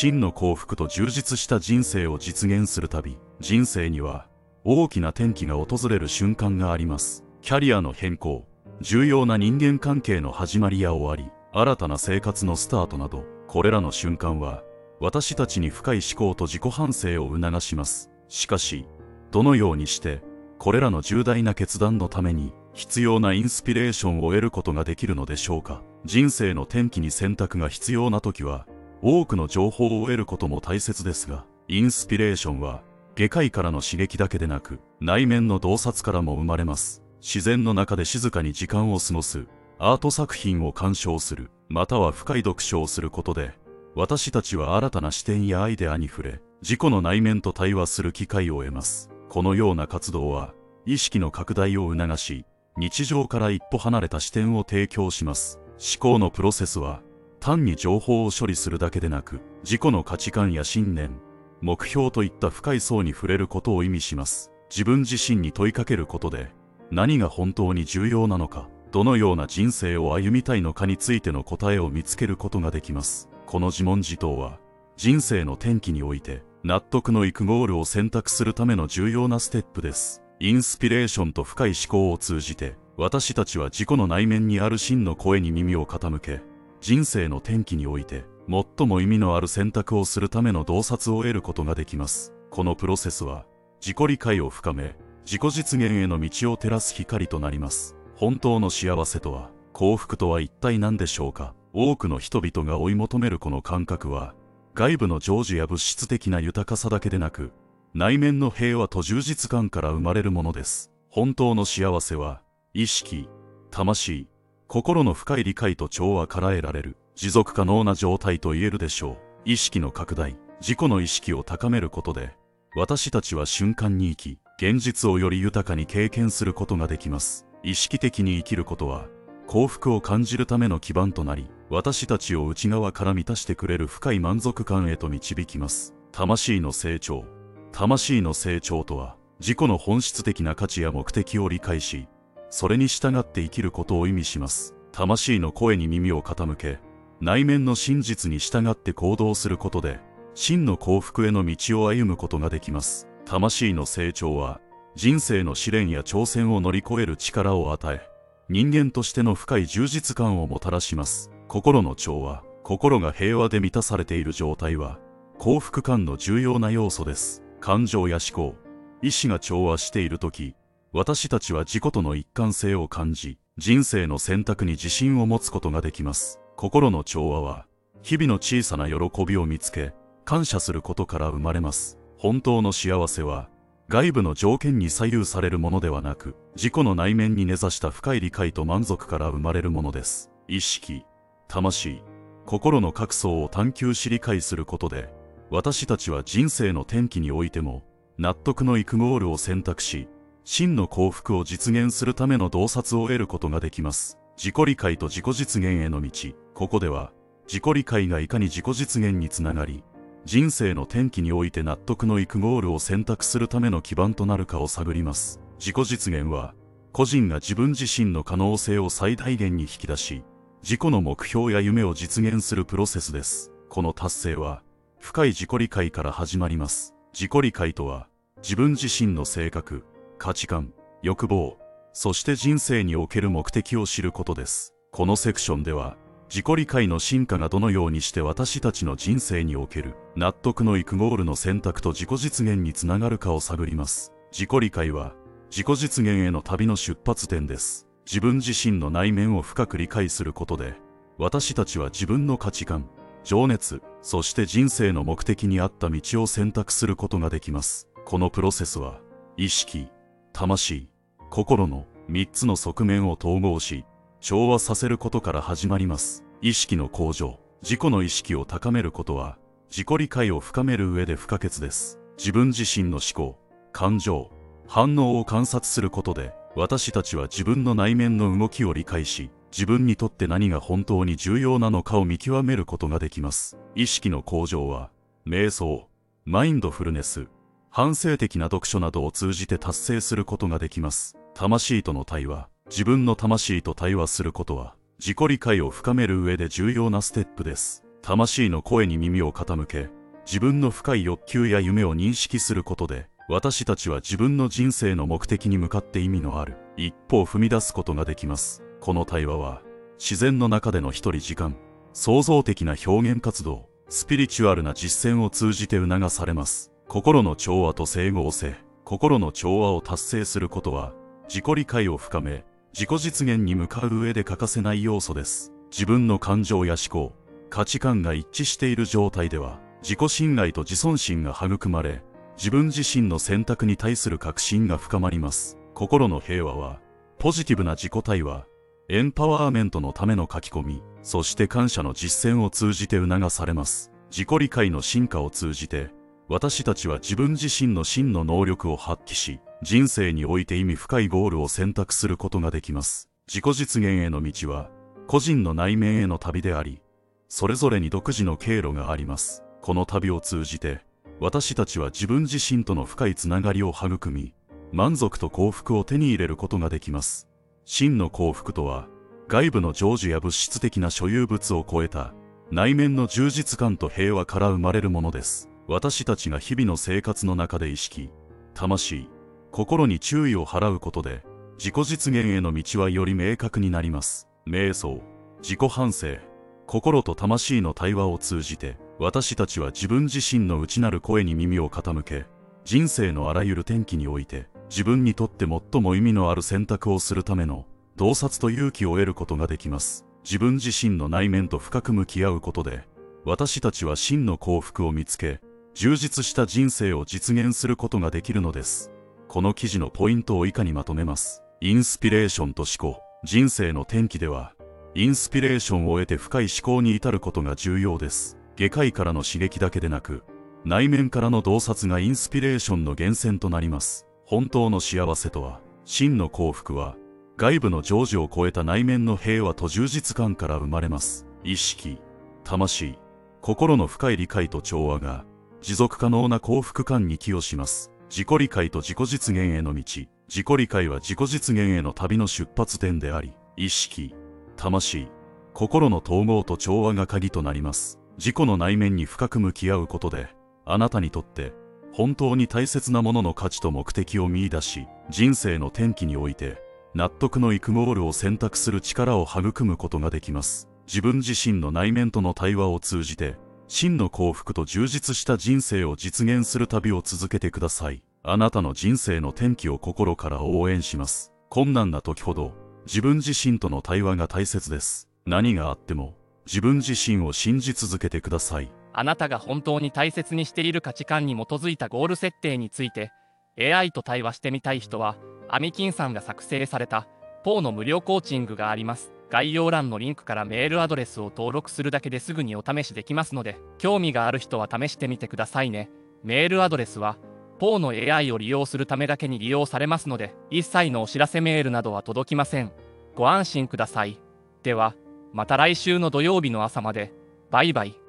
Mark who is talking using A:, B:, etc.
A: 真の幸福と充実した人生を実現するたび、人生には大きな転機が訪れる瞬間があります。キャリアの変更、重要な人間関係の始まりや終わり、新たな生活のスタートなど、これらの瞬間は、私たちに深い思考と自己反省を促します。しかし、どのようにして、これらの重大な決断のために、必要なインスピレーションを得ることができるのでしょうか。人生の転機に選択が必要な時は、多くの情報を得ることも大切ですが、インスピレーションは、外界からの刺激だけでなく、内面の洞察からも生まれます。自然の中で静かに時間を過ごす、アート作品を鑑賞する、または深い読書をすることで、私たちは新たな視点やアイデアに触れ、自己の内面と対話する機会を得ます。このような活動は、意識の拡大を促し、日常から一歩離れた視点を提供します。思考のプロセスは、単に情報を処理するだけでなく、自己の価値観や信念、目標といった深い層に触れることを意味します。自分自身に問いかけることで、何が本当に重要なのか、どのような人生を歩みたいのかについての答えを見つけることができます。この自問自答は、人生の転機において、納得のいくゴールを選択するための重要なステップです。インスピレーションと深い思考を通じて、私たちは自己の内面にある真の声に耳を傾け、人生の転機において、最も意味のある選択をするための洞察を得ることができます。このプロセスは、自己理解を深め、自己実現への道を照らす光となります。本当の幸せとは、幸福とは一体何でしょうか多くの人々が追い求めるこの感覚は、外部の成就や物質的な豊かさだけでなく、内面の平和と充実感から生まれるものです。本当の幸せは、意識、魂、心の深い理解と調和から得られる、持続可能な状態と言えるでしょう。意識の拡大、自己の意識を高めることで、私たちは瞬間に生き、現実をより豊かに経験することができます。意識的に生きることは、幸福を感じるための基盤となり、私たちを内側から満たしてくれる深い満足感へと導きます。魂の成長。魂の成長とは、自己の本質的な価値や目的を理解し、それに従って生きることを意味します。魂の声に耳を傾け、内面の真実に従って行動することで、真の幸福への道を歩むことができます。魂の成長は人生の試練や挑戦を乗り越える力を与え人間としての深い充実感をもたらします心の調和心が平和で満たされている状態は幸福感の重要な要素です感情や思考意志が調和している時私たちは自己との一貫性を感じ人生の選択に自信を持つことができます心の調和は日々の小さな喜びを見つけ感謝することから生まれます本当の幸せは、外部の条件に左右されるものではなく、自己の内面に根ざした深い理解と満足から生まれるものです。意識、魂、心の各層を探求し理解することで、私たちは人生の転機においても、納得のいくゴールを選択し、真の幸福を実現するための洞察を得ることができます。自己理解と自己実現への道。ここでは、自己理解がいかに自己実現につながり、人生の転機において納得のいくゴールを選択するための基盤となるかを探ります。自己実現は、個人が自分自身の可能性を最大限に引き出し、自己の目標や夢を実現するプロセスです。この達成は、深い自己理解から始まります。自己理解とは、自分自身の性格、価値観、欲望、そして人生における目的を知ることです。このセクションでは、自己理解の進化がどのようにして私たちの人生における納得のいくゴールの選択と自己実現につながるかを探ります。自己理解は自己実現への旅の出発点です。自分自身の内面を深く理解することで、私たちは自分の価値観、情熱、そして人生の目的に合った道を選択することができます。このプロセスは、意識、魂、心の3つの側面を統合し、調和させることから始まります。意識の向上、自己の意識を高めることは、自己理解を深める上で不可欠です。自分自身の思考、感情、反応を観察することで、私たちは自分の内面の動きを理解し、自分にとって何が本当に重要なのかを見極めることができます。意識の向上は、瞑想、マインドフルネス、反省的な読書などを通じて達成することができます。魂との対話、自分の魂と対話することは、自己理解を深める上で重要なステップです。魂の声に耳を傾け、自分の深い欲求や夢を認識することで、私たちは自分の人生の目的に向かって意味のある一歩を踏み出すことができます。この対話は、自然の中での一人時間、創造的な表現活動、スピリチュアルな実践を通じて促されます。心の調和と整合性、心の調和を達成することは、自己理解を深め、自己実現に向かう上で欠かせない要素です。自分の感情や思考、価値観が一致している状態では、自己信頼と自尊心が育まれ、自分自身の選択に対する確信が深まります。心の平和は、ポジティブな自己対話、エンパワーメントのための書き込み、そして感謝の実践を通じて促されます。自己理解の進化を通じて、私たちは自分自身の真の能力を発揮し、人生において意味深いゴールを選択することができます。自己実現への道は、個人の内面への旅であり、それぞれに独自の経路があります。この旅を通じて、私たちは自分自身との深いつながりを育み、満足と幸福を手に入れることができます。真の幸福とは、外部の成就や物質的な所有物を超えた、内面の充実感と平和から生まれるものです。私たちが日々の生活の中で意識、魂、心に注意を払うことで、自己実現への道はより明確になります。瞑想、自己反省、心と魂の対話を通じて、私たちは自分自身の内なる声に耳を傾け、人生のあらゆる転機において、自分にとって最も意味のある選択をするための、洞察と勇気を得ることができます。自分自身の内面と深く向き合うことで、私たちは真の幸福を見つけ、充実した人生を実現することができるのです。この記事のポイントを以下にまとめます？インスピレーションと思考。人生の転機では、インスピレーションを得て深い思考に至ることが重要です。外界からの刺激だけでなく、内面からの洞察がインスピレーションの源泉となります。本当の幸せとは、真の幸福は、外部の常時を超えた内面の平和と充実感から生まれます。意識、魂、心の深い理解と調和が、持続可能な幸福感に寄与します。自己理解と自己実現への道。自己理解は自己実現への旅の出発点であり、意識、魂、心の統合と調和が鍵となります。自己の内面に深く向き合うことで、あなたにとって本当に大切なものの価値と目的を見出し、人生の転機において納得のいくゴールを選択する力を育むことができます。自分自身の内面との対話を通じて、真の幸福と充実した人生を実現する旅を続けてください。あなたの人生の転機を心から応援します。困難な時ほど、自分自身との対話が大切です。何があっても、自分自身を信じ続けてください。
B: あなたが本当に大切にしている価値観に基づいたゴール設定について、AI と対話してみたい人は、アミキンさんが作成された、ポーの無料コーチングがあります。概要欄のリンクからメールアドレスを登録するだけですぐにお試しできますので、興味がある人は試してみてくださいね。メールアドレスは、ポーの AI を利用するためだけに利用されますので、一切のお知らせメールなどは届きません。ご安心ください。では、また来週の土曜日の朝まで。バイバイ。